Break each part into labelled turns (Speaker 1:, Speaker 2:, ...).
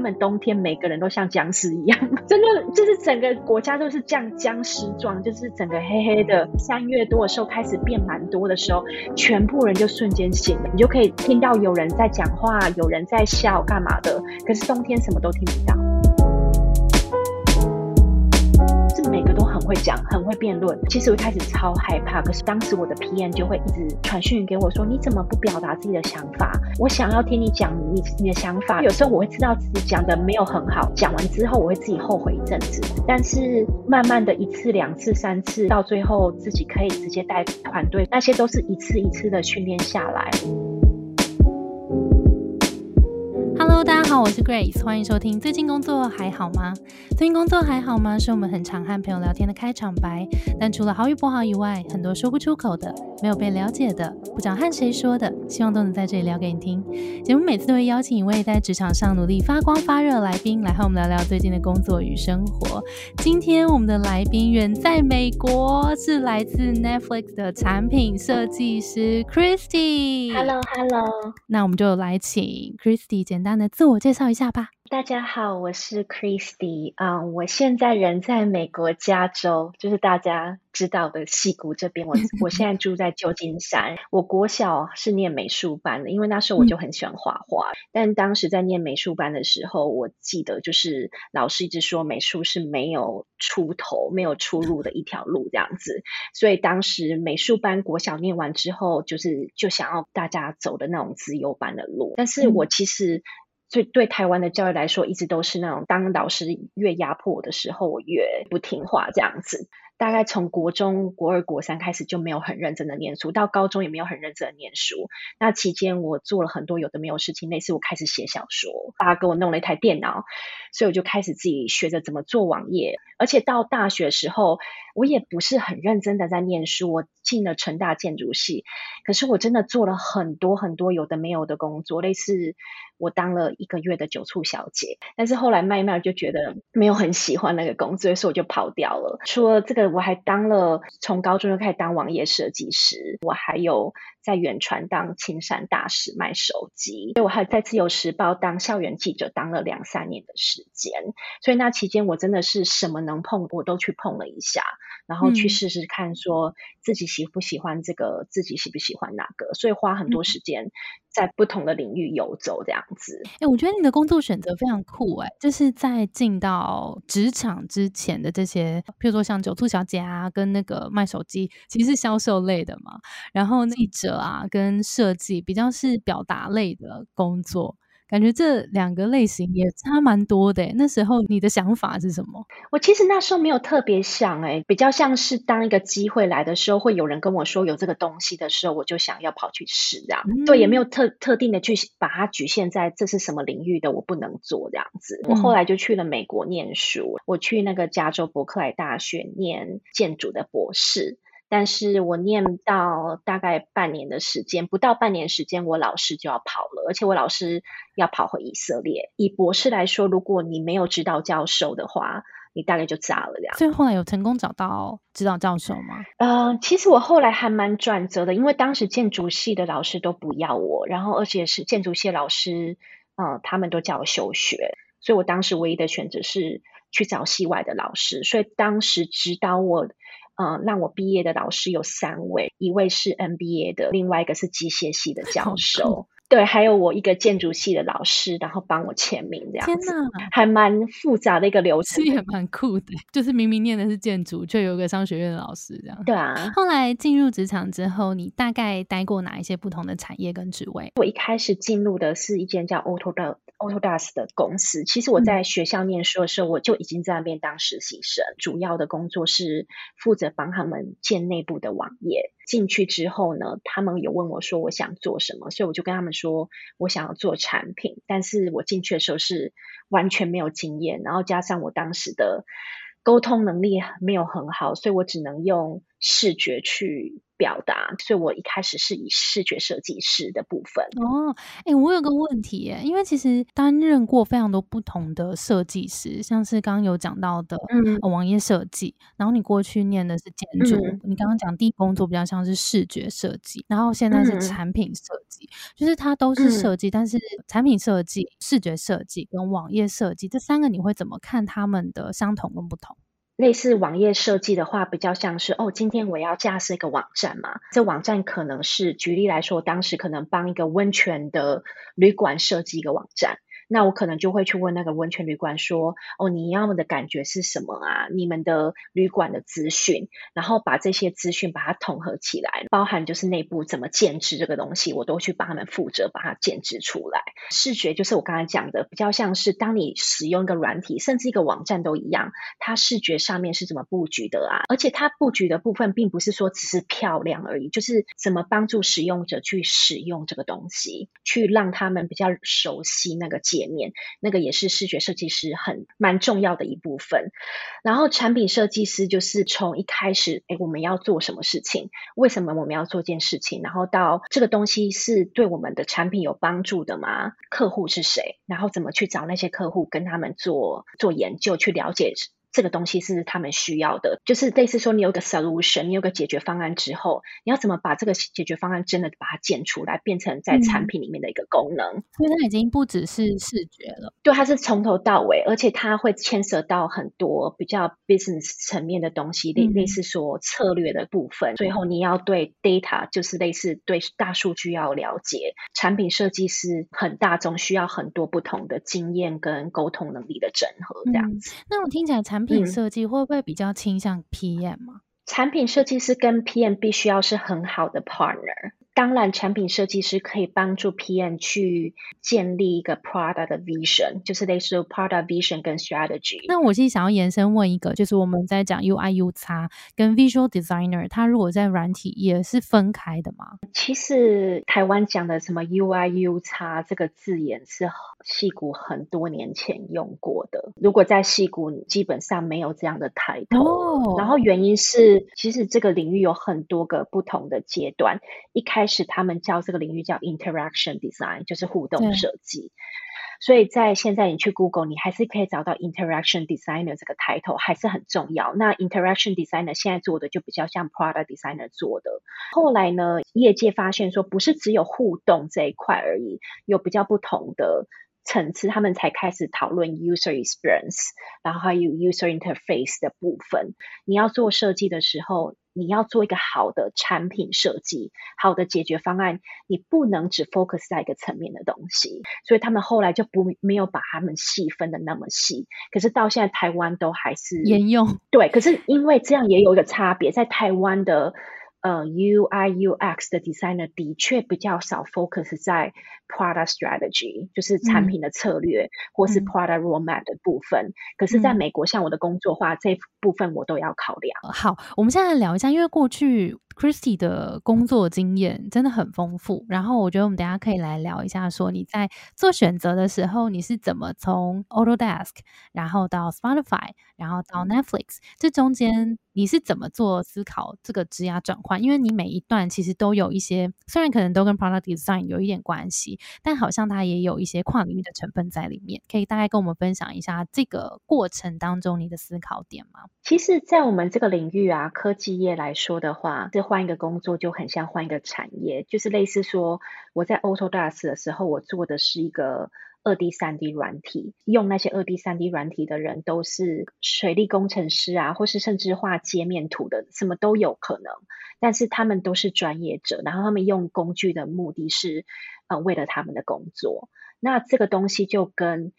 Speaker 1: 他们冬天每个人都像僵尸一样，真的就是整个国家都是这样僵尸状，就是整个黑黑的。三月多的时候开始变蛮多的时候，全部人就瞬间醒了，你就可以听到有人在讲话，有人在笑，干嘛的？可是冬天什么都听不到。每个都很会讲很会辩论，其实我一开始超害怕，可是当时我的 PM 就会一直传讯给我说：“你怎么不表达自己的想法？我想要听你讲你你的想法。”有时候我会知道自己讲的没有很好，讲完之后我会自己后悔一阵子，但是慢慢的一次、两次、三次，到最后自己可以直接带团队，那些都是一次一次的训练下来。
Speaker 2: 好，我是 Grace，欢迎收听。最近工作还好吗？最近工作还好吗？是我们很常和朋友聊天的开场白。但除了好与不好以外，很多说不出口的，没有被了解的，不知道和谁说的，希望都能在这里聊给你听。节目每次都会邀请一位在职场上努力发光发热的来宾，来和我们聊聊最近的工作与生活。今天我们的来宾远在美国，是来自 Netflix 的产品设计师 Christy。
Speaker 1: Hello，Hello。
Speaker 2: 那我们就来请 Christy 简单。的自我介绍一下吧。
Speaker 1: 大家好，我是 Christy 啊，我现在人在美国加州，就是大家知道的戏谷这边。我 我现在住在旧金山。我国小是念美术班的，因为那时候我就很喜欢画画。但当时在念美术班的时候，我记得就是老师一直说美术是没有出头、没有出路的一条路这样子。所以当时美术班国小念完之后，就是就想要大家走的那种自由班的路。但是我其实。所以对台湾的教育来说，一直都是那种当老师越压迫我的时候，我越不听话这样子。大概从国中国二、国三开始就没有很认真的念书，到高中也没有很认真的念书。那期间我做了很多有的没有事情，类似我开始写小说，爸给我弄了一台电脑，所以我就开始自己学着怎么做网页。而且到大学时候，我也不是很认真的在念书，我进了成大建筑系，可是我真的做了很多很多有的没有的工作，类似。我当了一个月的酒醋小姐，但是后来慢慢就觉得没有很喜欢那个工作，所以我就跑掉了。除了这个，我还当了从高中就开始当网页设计师，我还有在远传当青山大使卖手机，所以我还在自由时报当校园记者，当了两三年的时间。所以那期间我真的是什么能碰我都去碰了一下，然后去试试看，说自己喜不喜欢这个，自己喜不喜欢哪个，所以花很多时间。在不同的领域游走这样子，
Speaker 2: 哎，我觉得你的工作选择非常酷，哎，就是在进到职场之前的这些，譬如说像酒兔小姐啊，跟那个卖手机，其实是销售类的嘛，然后记者啊，跟设计比较是表达类的工作。感觉这两个类型也差蛮多的。那时候你的想法是什么？
Speaker 1: 我其实那时候没有特别想，哎，比较像是当一个机会来的时候，会有人跟我说有这个东西的时候，我就想要跑去试，这样。对，也没有特特定的去把它局限在这是什么领域的，我不能做这样子。我后来就去了美国念书，我去那个加州伯克莱大学念建筑的博士。但是我念到大概半年的时间，不到半年时间，我老师就要跑了，而且我老师要跑回以色列。以博士来说，如果你没有指导教授的话，你大概就炸了这样。
Speaker 2: 所以后来有成功找到指导教授吗？
Speaker 1: 呃，其实我后来还蛮转折的，因为当时建筑系的老师都不要我，然后而且是建筑系老师，嗯，他们都叫我休学，所以我当时唯一的选择是去找系外的老师。所以当时指导我。嗯，让我毕业的老师有三位，一位是 MBA 的，另外一个是机械系的教授，对，还有我一个建筑系的老师，然后帮我签名这样子，还蛮复杂的一个流程，
Speaker 2: 也蛮酷的。就是明明念的是建筑，却有个商学院的老师这样。
Speaker 1: 对啊。
Speaker 2: 后来进入职场之后，你大概待过哪一些不同的产业跟职位？
Speaker 1: 我一开始进入的是一间叫 Auto 的。Autodesk 的公司，其实我在学校念书的时候，我就已经在那边当实习生。主要的工作是负责帮他们建内部的网页。进去之后呢，他们有问我说我想做什么，所以我就跟他们说我想要做产品。但是我进去的时候是完全没有经验，然后加上我当时的沟通能力没有很好，所以我只能用视觉去。表达，所以我一开始是以视觉设计师的部分。
Speaker 2: 哦，哎，我有个问题耶，因为其实担任过非常多不同的设计师，像是刚刚有讲到的，嗯，网页设计，然后你过去念的是建筑，你刚刚讲第一工作比较像是视觉设计，然后现在是产品设计，就是它都是设计，但是产品设计、视觉设计跟网页设计这三个，你会怎么看他们的相同跟不同？
Speaker 1: 类似网页设计的话，比较像是哦，今天我要架设一个网站嘛。这网站可能是举例来说，当时可能帮一个温泉的旅馆设计一个网站。那我可能就会去问那个温泉旅馆说：“哦，你要的感觉是什么啊？你们的旅馆的资讯，然后把这些资讯把它统合起来，包含就是内部怎么建制这个东西，我都去帮他们负责把它建制出来。视觉就是我刚才讲的，比较像是当你使用一个软体，甚至一个网站都一样，它视觉上面是怎么布局的啊？而且它布局的部分，并不是说只是漂亮而已，就是怎么帮助使用者去使用这个东西，去让他们比较熟悉那个界。界面那个也是视觉设计师很蛮重要的一部分，然后产品设计师就是从一开始，哎，我们要做什么事情？为什么我们要做件事情？然后到这个东西是对我们的产品有帮助的吗？客户是谁？然后怎么去找那些客户，跟他们做做研究，去了解。这个东西是他们需要的，就是类似说你有个 solution，你有个解决方案之后，你要怎么把这个解决方案真的把它建出来，变成在产品里面的一个功能？
Speaker 2: 因为它已经不只是视觉了，
Speaker 1: 对，它是从头到尾，而且它会牵涉到很多比较 business 层面的东西，类类似说策略的部分。最后你要对 data，就是类似对大数据要了解。产品设计师很大众，需要很多不同的经验跟沟通能力的整合，这样子。
Speaker 2: 那我听起来产产品设计会不会比较倾向 PM 吗？
Speaker 1: 产品设计师跟 PM 必须要是很好的 partner。当然，产品设计师可以帮助 PM 去建立一个 product 的 vision，就是类似 product vision 跟 strategy。
Speaker 2: 那我其实想要延伸问一个，就是我们在讲 UI、U 叉跟 visual designer，它如果在软体也是分开的吗？
Speaker 1: 其实台湾讲的什么 UI、U 叉这个字眼是戏骨很多年前用过的。如果在戏骨，基本上没有这样的抬头。然后原因是，其实这个领域有很多个不同的阶段，一开开始他们叫这个领域叫 interaction design，就是互动设计。所以在现在你去 Google，你还是可以找到 interaction designer 这个 title，还是很重要。那 interaction designer 现在做的就比较像 product designer 做的。后来呢，业界发现说，不是只有互动这一块而已，有比较不同的层次，他们才开始讨论 user experience，然后还有 user interface 的部分。你要做设计的时候。你要做一个好的产品设计，好的解决方案，你不能只 focus 在一个层面的东西。所以他们后来就不没有把他们细分的那么细。可是到现在台湾都还是
Speaker 2: 沿用。
Speaker 1: 对，可是因为这样也有一个差别，在台湾的。呃，UI UX 的 designer 的确比较少 focus 在 product strategy，就是产品的策略，或是 product roadmap 的部分。可是，在美国，像我的工作话，这部分我都要考量。
Speaker 2: 好，我们现在聊一下，因为过去 Christy 的工作经验真的很丰富。然后，我觉得我们等下可以来聊一下，说你在做选择的时候，你是怎么从 Autodesk，然后到 Spotify，然后到 Netflix，这中间。你是怎么做思考这个质押转换？因为你每一段其实都有一些，虽然可能都跟 product design 有一点关系，但好像它也有一些跨领域的成分在里面。可以大概跟我们分享一下这个过程当中你的思考点吗？
Speaker 1: 其实，在我们这个领域啊，科技业来说的话，这换一个工作就很像换一个产业，就是类似说我在 Autodesk 的时候，我做的是一个。二 D、三 D 软体，用那些二 D、三 D 软体的人都是水利工程师啊，或是甚至画界面图的，什么都有可能。但是他们都是专业者，然后他们用工具的目的是，呃，为了他们的工作。那这个东西就跟，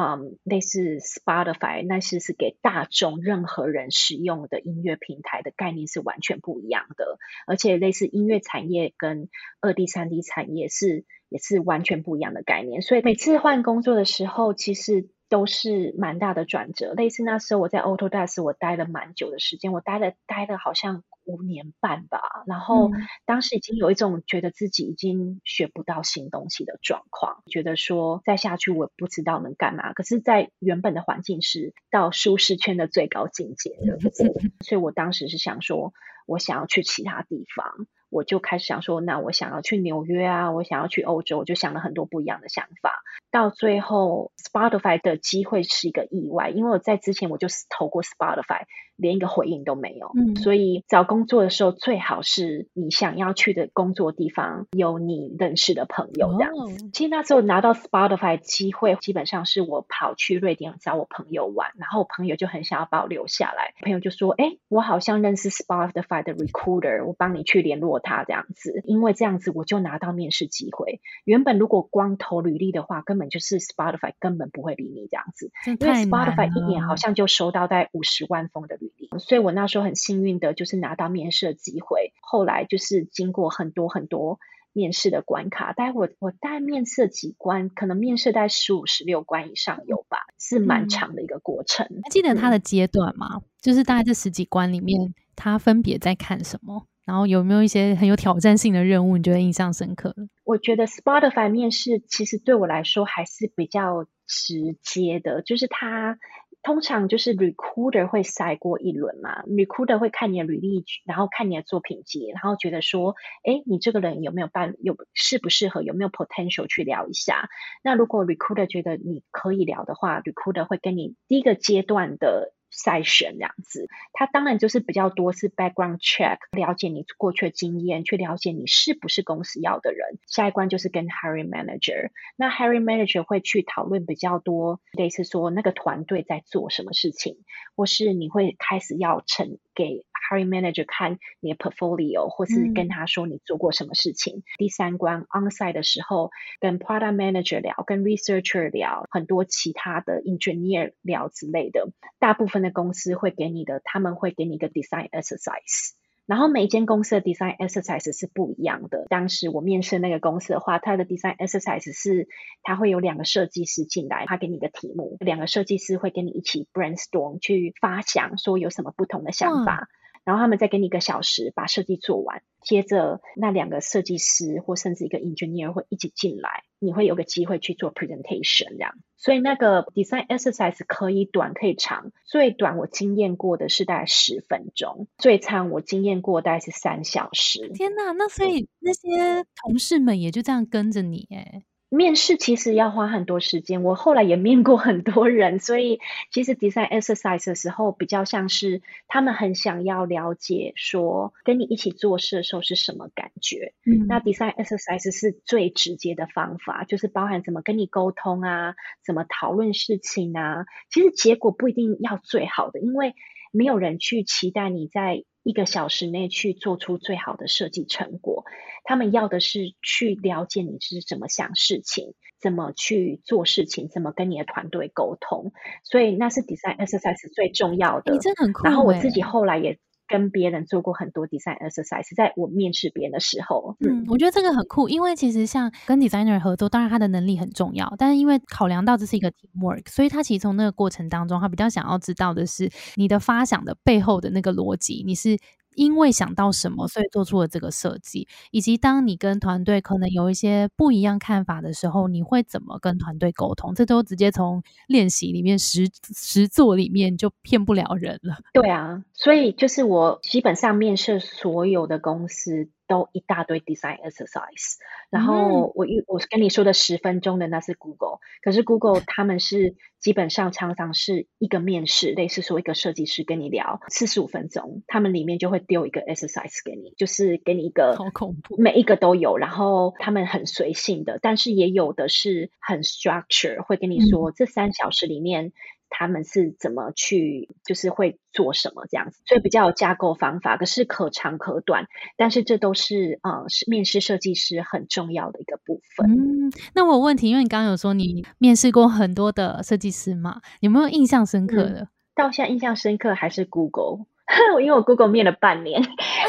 Speaker 1: 嗯，类似 Spotify，那是是给大众任何人使用的音乐平台的概念是完全不一样的。而且类似音乐产业跟二 D、三 D 产业是。也是完全不一样的概念，所以每次换工作的时候，其实都是蛮大的转折。类似那时候我在 Autodesk，我待了蛮久的时间，我待了待了好像五年半吧。然后当时已经有一种觉得自己已经学不到新东西的状况，觉得说再下去我不知道能干嘛。可是，在原本的环境是到舒适圈的最高境界的，所以我当时是想说。我想要去其他地方。我就开始想说，那我想要去纽约啊，我想要去欧洲，我就想了很多不一样的想法。到最后，Spotify 的机会是一个意外，因为我在之前我就投过 Spotify，连一个回应都没有。嗯，所以找工作的时候，最好是你想要去的工作地方有你认识的朋友这样子。其实那时候拿到 Spotify 机会，基本上是我跑去瑞典找我朋友玩，然后我朋友就很想要把我留下来。朋友就说：“哎，我好像认识 Spotify 的 recruiter，我帮你去联络他这样子。”因为这样子我就拿到面试机会。原本如果光投履历的话，根本就是 Spotify 根本不会理你这样子，因为 Spotify 一年好像就收到在五十万封的履历，所以我那时候很幸运的就是拿到面试的机会。后来就是经过很多很多面试的关卡，大概我我大概面试几关，可能面试在十五十六关以上有吧，是蛮长的一个过程。
Speaker 2: 还记得他的阶段吗？就是大概这十几关里面，他分别在看什么？然后有没有一些很有挑战性的任务，你觉得印象深刻？
Speaker 1: 我觉得 Spotify 面试其实对我来说还是比较直接的，就是他通常就是 recruiter 会筛过一轮嘛，recruiter 会看你的履历，然后看你的作品集，然后觉得说，哎，你这个人有没有办有适不适合，有没有 potential 去聊一下。那如果 recruiter 觉得你可以聊的话，recruiter 会跟你第一个阶段的。筛选这样子，他当然就是比较多是 background check，了解你过去的经验，去了解你是不是公司要的人。下一关就是跟 hiring manager，那 hiring manager 会去讨论比较多，类似说那个团队在做什么事情，或是你会开始要成给。Hiring manager 看你的 portfolio，或是跟他说你做过什么事情。第三关 onsite 的时候，跟 product manager 聊，跟 researcher 聊，很多其他的 engineer 聊之类的。大部分的公司会给你的，他们会给你一个 design exercise。然后每一间公司的 design exercise 是不一样的。当时我面试那个公司的话，它的 design exercise 是，它会有两个设计师进来，他给你一个题目，两个设计师会跟你一起 brainstorm 去发想，说有什么不同的想法。然后他们再给你一个小时把设计做完，接着那两个设计师或甚至一个 engineer 会一起进来，你会有个机会去做 presentation 这样。所以那个 design exercise 可以短可以长，最短我经验过的是大概十分钟，最长我经验过大概是三小时。
Speaker 2: 天哪，那所以那些同事们也就这样跟着你哎。
Speaker 1: 面试其实要花很多时间，我后来也面过很多人，所以其实 design exercise 的时候比较像是他们很想要了解说跟你一起做事的时候是什么感觉。嗯，那 design exercise 是最直接的方法，就是包含怎么跟你沟通啊，怎么讨论事情啊。其实结果不一定要最好的，因为没有人去期待你在。一个小时内去做出最好的设计成果，他们要的是去了解你是怎么想事情，怎么去做事情，怎么跟你的团队沟通，所以那是 design exercise 最重要的。
Speaker 2: 你真的很酷。
Speaker 1: 然后我自己后来也。跟别人做过很多 design exercise，在我面试别人的时候，
Speaker 2: 嗯，我觉得这个很酷，因为其实像跟 designer 合作，当然他的能力很重要，但是因为考量到这是一个 teamwork，所以他其实从那个过程当中，他比较想要知道的是你的发想的背后的那个逻辑，你是。因为想到什么，所以做出了这个设计。以及当你跟团队可能有一些不一样看法的时候，你会怎么跟团队沟通？这都直接从练习里面实实做里面就骗不了人了。
Speaker 1: 对啊，所以就是我基本上面试所有的公司。都一大堆 design exercise，然后我一我跟你说的十分钟的那是 Google，可是 Google 他们是基本上常常是一个面试，类似说一个设计师跟你聊四十五分钟，他们里面就会丢一个 exercise 给你，就是给你一个
Speaker 2: 好恐怖，
Speaker 1: 每一个都有，然后他们很随性的，但是也有的是很 structure，会跟你说这三小时里面。他们是怎么去，就是会做什么这样子，所以比较有架构方法，可是可长可短，但是这都是呃，是面试设计师很重要的一个部分。
Speaker 2: 嗯，那我有问题，因为你刚刚有说你面试过很多的设计师嘛，有没有印象深刻的？
Speaker 1: 到现在印象深刻还是 Google。因为我 Google 面了半年，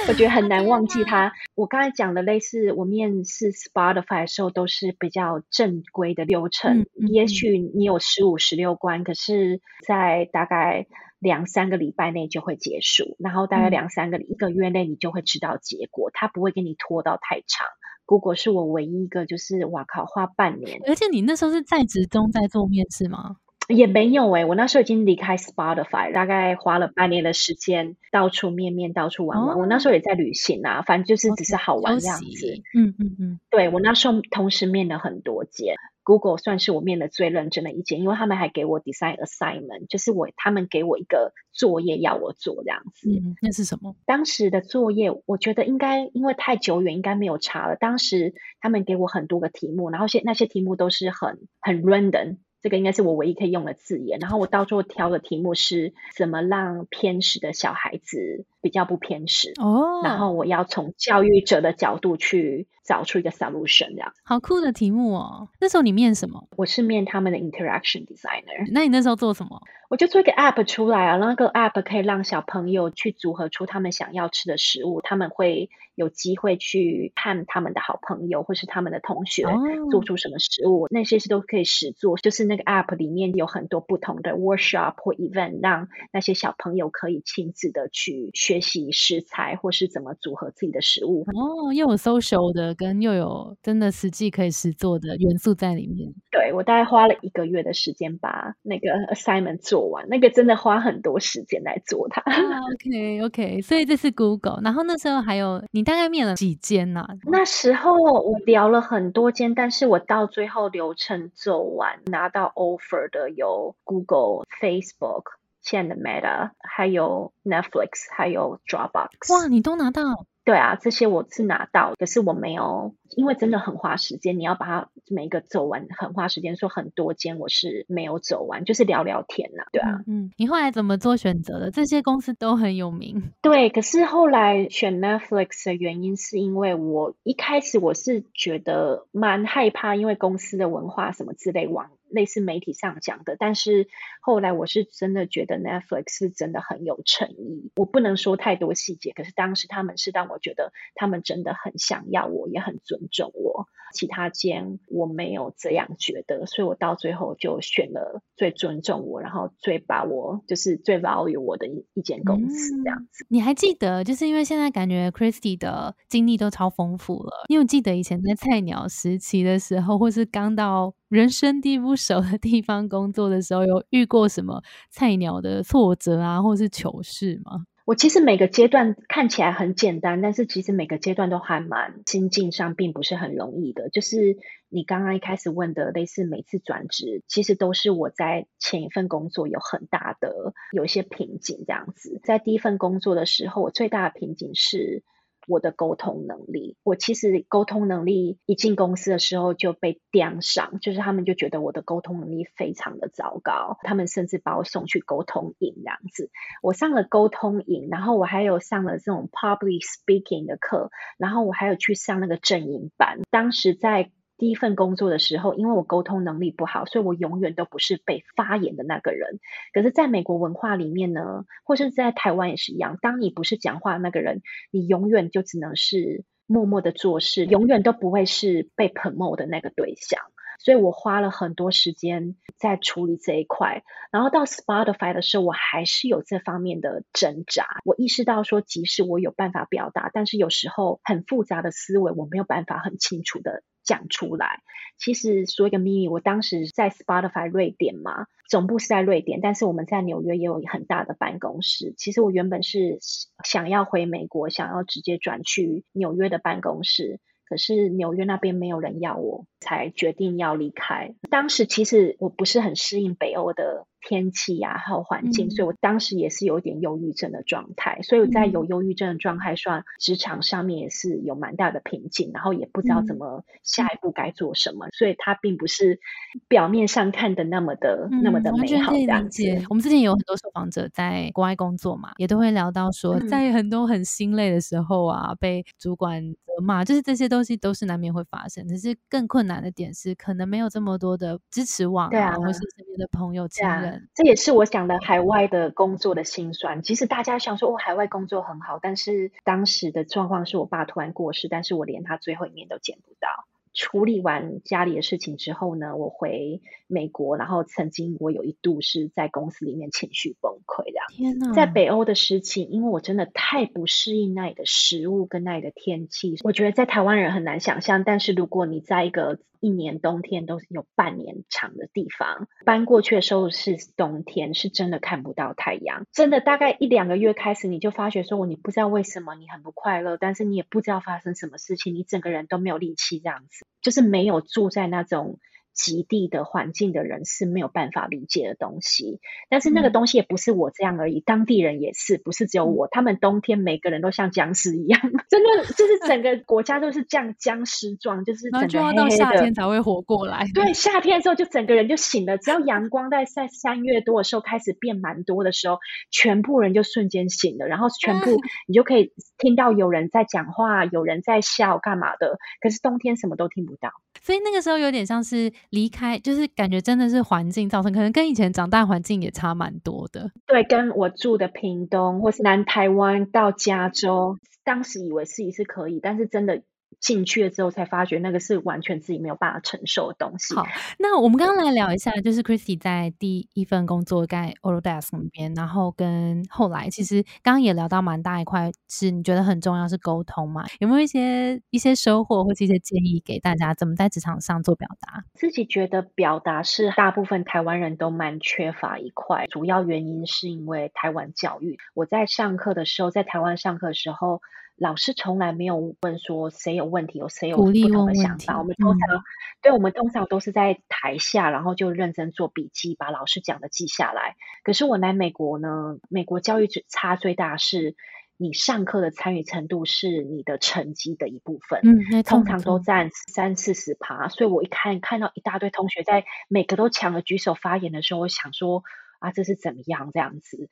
Speaker 1: 我觉得很难忘记他。我刚才讲的类似我面试 Spotify 的时候，都是比较正规的流程。也许你有十五、十六关，可是，在大概两三个礼拜内就会结束，然后大概两三个一个月内你就会知道结果，他不会给你拖到太长。Google 是我唯一一个，就是哇靠，花半年。
Speaker 2: 而且你那时候是在职中在做面试吗？
Speaker 1: 也没有诶、我那时候已经离开 Spotify，大概花了半年的时间，到处面面，到处玩玩。我那时候也在旅行啊，反正就是只是好玩这样子。
Speaker 2: 嗯嗯嗯，
Speaker 1: 对我那时候同时面了很多间。Google 算是我面的最认真的一间，因为他们还给我 design assignment，就是我他们给我一个作业要我做这样子。
Speaker 2: 嗯，那是什么？
Speaker 1: 当时的作业，我觉得应该因为太久远，应该没有查了。当时他们给我很多个题目，然后些那些题目都是很很 random。这个应该是我唯一可以用的字眼。然后我到时候挑的题目是怎么让偏食的小孩子比较不偏食。
Speaker 2: 哦，
Speaker 1: 然后我要从教育者的角度去找出一个 solution，这样。
Speaker 2: 好酷的题目哦！那时候你面什么？
Speaker 1: 我是面他们的 interaction designer。
Speaker 2: 那你那时候做什么？
Speaker 1: 我就做一个 app 出来啊，那个 app 可以让小朋友去组合出他们想要吃的食物，他们会有机会去看他们的好朋友或是他们的同学做出什么食物，那些是都可以实做。就是那个 app 里面有很多不同的 workshop 或 event，让那些小朋友可以亲自的去学习食材或是怎么组合自己的食物。
Speaker 2: 哦，又有 social 的，跟又有真的实际可以实做的元素在里面。
Speaker 1: 对我大概花了一个月的时间把那个 assignment 做完，那个真的花很多时间来做它。
Speaker 2: OK OK，所以这是 Google，然后那时候还有你大概面了几间呢？
Speaker 1: 那时候我聊了很多间，但是我到最后流程走完拿到 offer 的有 Google、Facebook、现在的 Meta，还有 Netflix，还有 Dropbox。
Speaker 2: 哇，你都拿到？
Speaker 1: 对啊，这些我是拿到，可是我没有，因为真的很花时间，你要把它每一个走完，很花时间。说很多间我是没有走完，就是聊聊天呐，对啊。
Speaker 2: 嗯，你后来怎么做选择的？这些公司都很有名。
Speaker 1: 对，可是后来选 Netflix 的原因是因为我一开始我是觉得蛮害怕，因为公司的文化什么之类往。类似媒体上讲的，但是后来我是真的觉得 Netflix 是真的很有诚意。我不能说太多细节，可是当时他们是让我觉得他们真的很想要我，也很尊重我。其他间我没有这样觉得，所以我到最后就选了最尊重我，然后最把我就是最 value 我的一一间公司这样子。
Speaker 2: 你还记得，就是因为现在感觉 Christy 的经历都超丰富了。你有记得以前在菜鸟时期的时候，或是刚到人生地不熟的地方工作的时候，有遇过什么菜鸟的挫折啊，或是糗事吗？
Speaker 1: 我其实每个阶段看起来很简单，但是其实每个阶段都还蛮心境上并不是很容易的。就是你刚刚一开始问的，类似每次转职，其实都是我在前一份工作有很大的有一些瓶颈这样子。在第一份工作的时候，我最大的瓶颈是。我的沟通能力，我其实沟通能力一进公司的时候就被盯上，就是他们就觉得我的沟通能力非常的糟糕，他们甚至把我送去沟通营这样子。我上了沟通营，然后我还有上了这种 public speaking 的课，然后我还有去上那个正营班。当时在第一份工作的时候，因为我沟通能力不好，所以我永远都不是被发言的那个人。可是，在美国文化里面呢，或是在台湾也是一样，当你不是讲话那个人，你永远就只能是默默的做事，永远都不会是被 promote 的那个对象。所以我花了很多时间在处理这一块。然后到 Spotify 的时候，我还是有这方面的挣扎。我意识到说，即使我有办法表达，但是有时候很复杂的思维，我没有办法很清楚的。讲出来，其实说一个秘密，我当时在 Spotify 瑞典嘛，总部是在瑞典，但是我们在纽约也有很大的办公室。其实我原本是想要回美国，想要直接转去纽约的办公室，可是纽约那边没有人要我，才决定要离开。当时其实我不是很适应北欧的。天气呀，还有环境，所以我当时也是有点忧郁症的状态。所以我在有忧郁症的状态上，职场上面也是有蛮大的瓶颈，然后也不知道怎么下一步该做什么。所以它并不是表面上看的那么的那么的美好。这样子，
Speaker 2: 我们之前有很多受访者在国外工作嘛，也都会聊到说，在很多很心累的时候啊，被主管责骂，就是这些东西都是难免会发生。只是更困难的点是，可能没有这么多的支持网啊，或是身边的朋友亲人。
Speaker 1: 这也是我想的海外的工作的辛酸。其实大家想说，我海外工作很好，但是当时的状况是我爸突然过世，但是我连他最后一面都见不到。处理完家里的事情之后呢，我回美国，然后曾经我有一度是在公司里面情绪崩溃的。样。
Speaker 2: 天哪！
Speaker 1: 在北欧的事情，因为我真的太不适应那里的食物跟那里的天气，我觉得在台湾人很难想象。但是如果你在一个一年冬天都有半年长的地方，搬过去的时候是冬天，是真的看不到太阳。真的大概一两个月开始，你就发觉说，你不知道为什么你很不快乐，但是你也不知道发生什么事情，你整个人都没有力气，这样子就是没有住在那种。极地的环境的人是没有办法理解的东西，但是那个东西也不是我这样而已，当地人也是，不是只有我。他们冬天每个人都像僵尸一样，真的 就是整个国家都是这样僵尸状，就是整个黑黑
Speaker 2: 的。天才会活过来。
Speaker 1: 对，夏天的时候就整个人就醒了，只要阳光在在三月多的时候开始变蛮多的时候，全部人就瞬间醒了，然后全部你就可以听到有人在讲话，有人在笑，干嘛的？可是冬天什么都听不到。
Speaker 2: 所以那个时候有点像是。离开就是感觉真的是环境造成，可能跟以前长大环境也差蛮多的。
Speaker 1: 对，跟我住的屏东或是南台湾到加州，当时以为自己是可以，但是真的。进去了之后才发觉，那个是完全自己没有办法承受的东西。
Speaker 2: 好，那我们刚刚来聊一下，就是 Christy 在第一份工作在 Autodesk 那边，然后跟后来，其实刚刚也聊到蛮大一块，是你觉得很重要是沟通嘛？有没有一些一些收获或者一些建议给大家，怎么在职场上做表达？
Speaker 1: 自己觉得表达是大部分台湾人都蛮缺乏一块，主要原因是因为台湾教育。我在上课的时候，在台湾上课的时候。老师从来没有问说谁有问题，有谁有不同的想法。我们通常，对我们通常都是在台下，然后就认真做笔记，把老师讲的记下来。可是我来美国呢，美国教育差最大是，你上课的参与程度是你的成绩的一部分。嗯，通常都占三四十趴。所以我一看看到一大堆同学在每个都抢着举手发言的时候，我想说啊，这是怎么样这样子？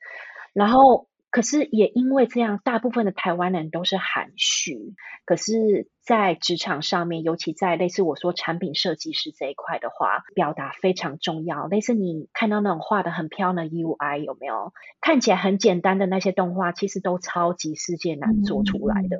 Speaker 1: 然后。可是也因为这样，大部分的台湾人都是含蓄。可是，在职场上面，尤其在类似我说产品设计师这一块的话，表达非常重要。类似你看到那种画的很漂亮的 UI 有没有？看起来很简单的那些动画，其实都超级世界难做出来的。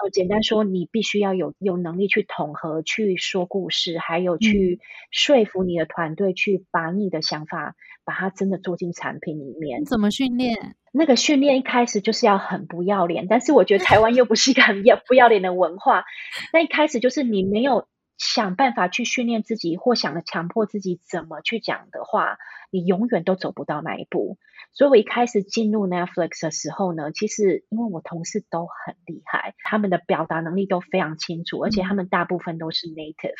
Speaker 1: 呃，简单说，你必须要有有能力去统合、去说故事，还有去说服你的团队，去把你的想法把它真的做进产品里面。
Speaker 2: 怎么训练？
Speaker 1: 那个训练一开始就是要很不要脸，但是我觉得台湾又不是一个很要不要脸的文化。那一开始就是你没有想办法去训练自己，或想强迫自己怎么去讲的话，你永远都走不到那一步。所以我一开始进入 Netflix 的时候呢，其实因为我同事都很厉害，他们的表达能力都非常清楚，而且他们大部分都是 native，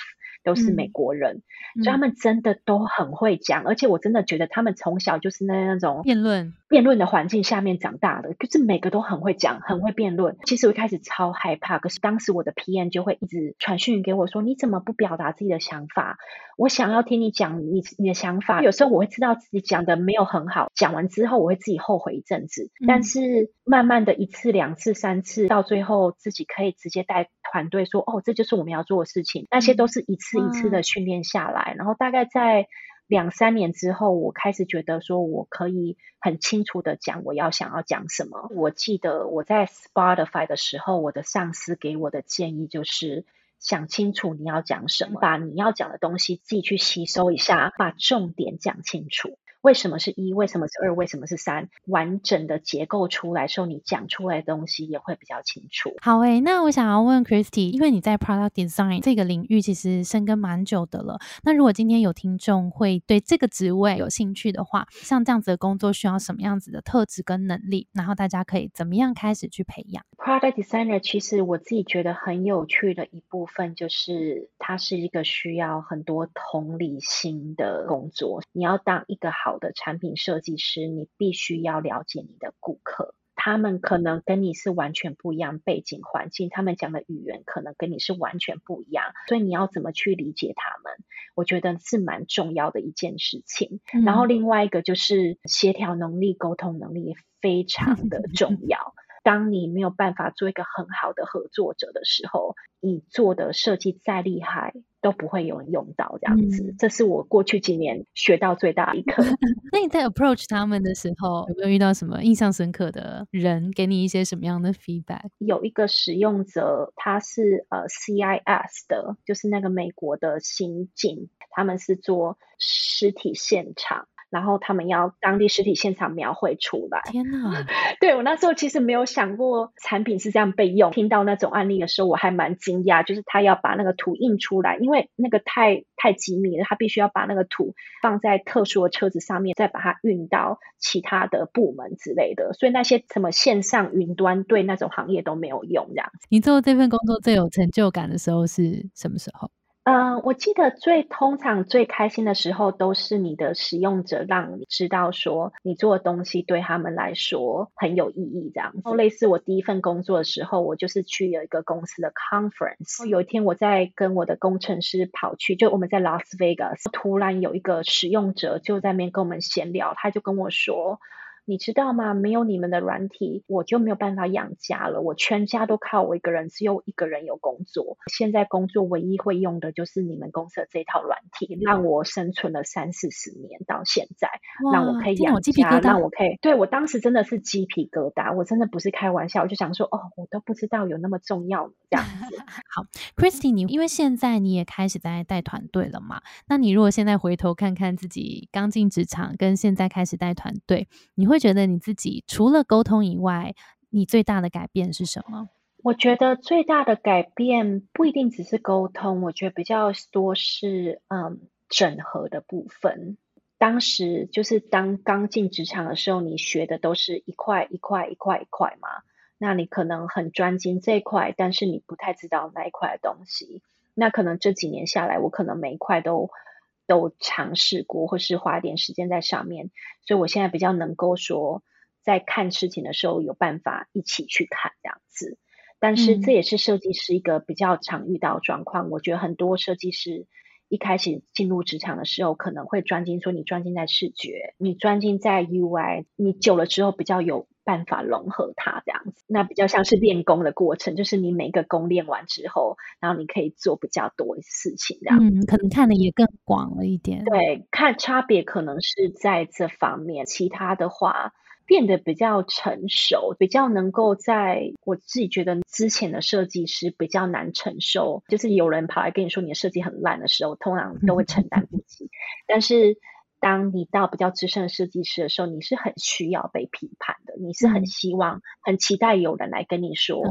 Speaker 1: 都是美国人，所以他们真的都很会讲。而且我真的觉得他们从小就是那那种
Speaker 2: 辩论
Speaker 1: 辩论的环境下面长大的，就是每个都很会讲，很会辩论。其实我一开始超害怕，可是当时我的 PM 就会一直传讯给我说：“你怎么不表达自己的想法？我想要听你讲你你的想法。”有时候我会知道自己讲的没有很好，讲完之后我会自己后悔一阵子，但是慢慢的一次、两次、三次，到最后自己可以直接带团队说：“哦，这就是我们要做的事情。”那些都是一次一次的训练下来，然后大概在两三年之后，我开始觉得说我可以很清楚的讲我要想要讲什么。我记得我在 Spotify 的时候，我的上司给我的建议就是想清楚你要讲什么，把你要讲的东西自己去吸收一下，把重点讲清楚。为什么是一？为什么是二？为什么是三？完整的结构出来时候，你讲出来的东西也会比较清楚。
Speaker 2: 好诶，那我想要问 Christy，因为你在 Product Design 这个领域其实深耕蛮久的了。那如果今天有听众会对这个职位有兴趣的话，像这样子的工作需要什么样子的特质跟能力？然后大家可以怎么样开始去培养
Speaker 1: ？Product Designer 其实我自己觉得很有趣的一部分，就是它是一个需要很多同理心的工作。你要当一个好。好的产品设计师，你必须要了解你的顾客，他们可能跟你是完全不一样背景环境，他们讲的语言可能跟你是完全不一样，所以你要怎么去理解他们？我觉得是蛮重要的一件事情。然后另外一个就是协调能力、沟通能力非常的 重要。当你没有办法做一个很好的合作者的时候，你做的设计再厉害都不会有人用到这样子。这是我过去几年学到最大一课。
Speaker 2: 那你在 approach 他们的时候，有没有遇到什么印象深刻的人，给你一些什么样的 feedback？
Speaker 1: 有一个使用者，他是呃 CIS 的，就是那个美国的刑警，他们是做实体现场。然后他们要当地实体现场描绘出来。
Speaker 2: 天哪！
Speaker 1: 对我那时候其实没有想过产品是这样被用。听到那种案例的时候，我还蛮惊讶，就是他要把那个图印出来，因为那个太太机密了，他必须要把那个图放在特殊的车子上面，再把它运到其他的部门之类的。所以那些什么线上云端对那种行业都没有用。这样，
Speaker 2: 你做这份工作最有成就感的时候是什么时候？
Speaker 1: 嗯，我记得最通常最开心的时候，都是你的使用者让你知道说你做的东西对他们来说很有意义，这样。然后类似我第一份工作的时候，我就是去有一个公司的 conference，有一天我在跟我的工程师跑去，就我们在 Las Vegas，突然有一个使用者就在那边跟我们闲聊，他就跟我说。你知道吗？没有你们的软体，我就没有办法养家了。我全家都靠我一个人，只有一个人有工作。现在工作唯一会用的就是你们公司的这套软体，让我生存了三四十年到现在，让我可以养家，让我可以。对我当时真的是鸡皮疙瘩，我真的不是开玩笑，我就想说，哦，我都不知道有那么重要这样子。
Speaker 2: 好，Christy，你因为现在你也开始在带团队了嘛？那你如果现在回头看看自己刚进职场，跟现在开始带团队，你会？觉得你自己除了沟通以外，你最大的改变是什么？
Speaker 1: 我觉得最大的改变不一定只是沟通，我觉得比较多是嗯整合的部分。当时就是当刚进职场的时候，你学的都是一块一块一块一块嘛，那你可能很专精这一块，但是你不太知道那一块的东西。那可能这几年下来，我可能每一块都。都尝试过，或是花一点时间在上面，所以我现在比较能够说，在看事情的时候有办法一起去看这样子。但是这也是设计师一个比较常遇到状况。我觉得很多设计师一开始进入职场的时候，可能会专精说你专精在视觉，你专精在 UI，你久了之后比较有。办法融合它这样子，那比较像是练功的过程，就是你每个功练完之后，然后你可以做比较多的事情，这样，
Speaker 2: 嗯，可能看的也更广了一点。
Speaker 1: 对，看差别可能是在这方面，其他的话变得比较成熟，比较能够在我自己觉得之前的设计师比较难承受，就是有人跑来跟你说你的设计很烂的时候，通常都会承担不起，但是。当你到比较资深的设计师的时候，你是很需要被批判的，你是很希望、很期待有人来跟你说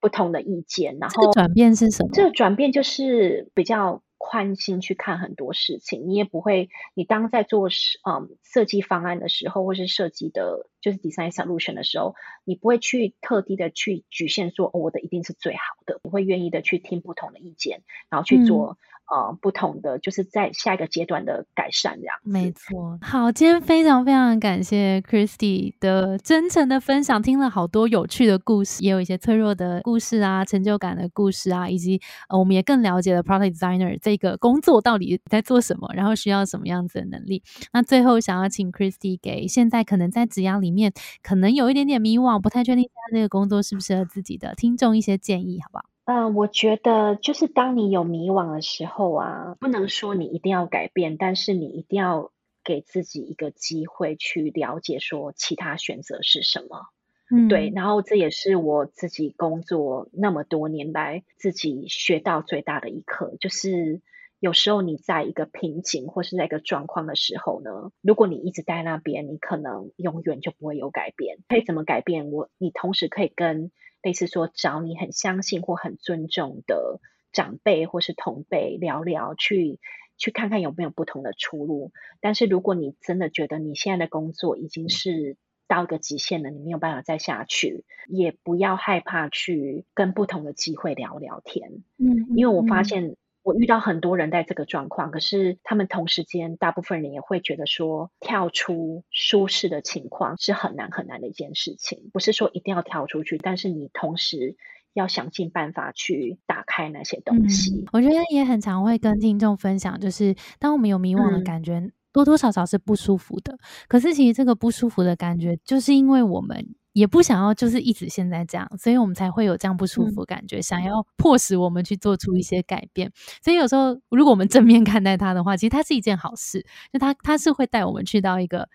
Speaker 1: 不同的意见。然后
Speaker 2: 转变是什么？
Speaker 1: 这个转变就是比较宽心去看很多事情，你也不会，你当在做嗯设计方案的时候，或是设计的，就是 design solution 的时候，你不会去特地的去局限说我的一定是最好的，你会愿意的去听不同的意见，然后去做。呃，不同的就是在下一个阶段的改善这样。
Speaker 2: 没错，好，今天非常非常感谢 Christy 的真诚的分享，听了好多有趣的故事，也有一些脆弱的故事啊，成就感的故事啊，以及呃，我们也更了解了 Product Designer 这个工作到底在做什么，然后需要什么样子的能力。那最后想要请 Christy 给现在可能在职涯里面可能有一点点迷惘，不太确定现在这个工作适不适合自己的听众一些建议，好不好？
Speaker 1: 嗯，我觉得就是当你有迷惘的时候啊，不能说你一定要改变，但是你一定要给自己一个机会去了解说其他选择是什么。嗯，对。然后这也是我自己工作那么多年来自己学到最大的一课，就是有时候你在一个瓶颈或是在一个状况的时候呢，如果你一直在那边，你可能永远就不会有改变。可以怎么改变？我你同时可以跟。类似说找你很相信或很尊重的长辈或是同辈聊聊，去去看看有没有不同的出路。但是如果你真的觉得你现在的工作已经是到一个极限了，你没有办法再下去，也不要害怕去跟不同的机会聊聊天。嗯，因为我发现。我遇到很多人在这个状况，可是他们同时间，大部分人也会觉得说，跳出舒适的情况是很难很难的一件事情。不是说一定要跳出去，但是你同时要想尽办法去打开那些东西。
Speaker 2: 我觉得也很常会跟听众分享，就是当我们有迷惘的感觉，多多少少是不舒服的。可是其实这个不舒服的感觉，就是因为我们。也不想要，就是一直现在这样，所以我们才会有这样不舒服感觉，想要迫使我们去做出一些改变。所以有时候，如果我们正面看待它的话，其实它是一件好事，就它它是会带我们去到一个。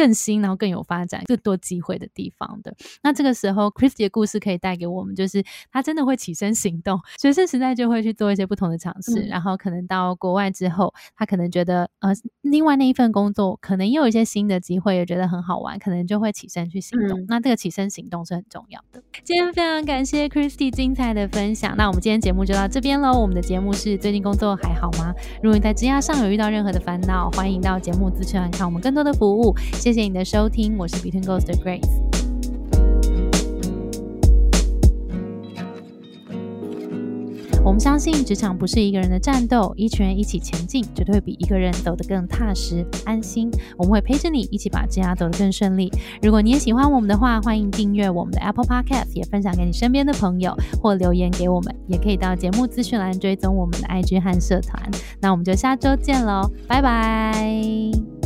Speaker 2: 更新，然后更有发展、更多机会的地方的。那这个时候，Christy 的故事可以带给我们，就是他真的会起身行动，学生时代就会去做一些不同的尝试，然后可能到国外之后，他可能觉得呃，另外那一份工作可能也有一些新的机会，也觉得很好玩，可能就会起身去行动。那这个起身行动是很重要的。今天非常感谢 Christy 精彩的分享，那我们今天节目就到这边喽。我们的节目是最近工作还好吗？如果你在职涯上有遇到任何的烦恼，欢迎到节目资讯栏看我们更多的服务。谢谢你的收听，我是 Between Ghost 的 Grace。我们相信职场不是一个人的战斗，一群人一起前进，绝对会比一个人走得更踏实安心。我们会陪着你一起把职涯走得更顺利。如果你也喜欢我们的话，欢迎订阅我们的 Apple Podcast，也分享给你身边的朋友，或留言给我们，也可以到节目资讯栏追踪我们的 IG 和社团。那我们就下周见喽，拜拜。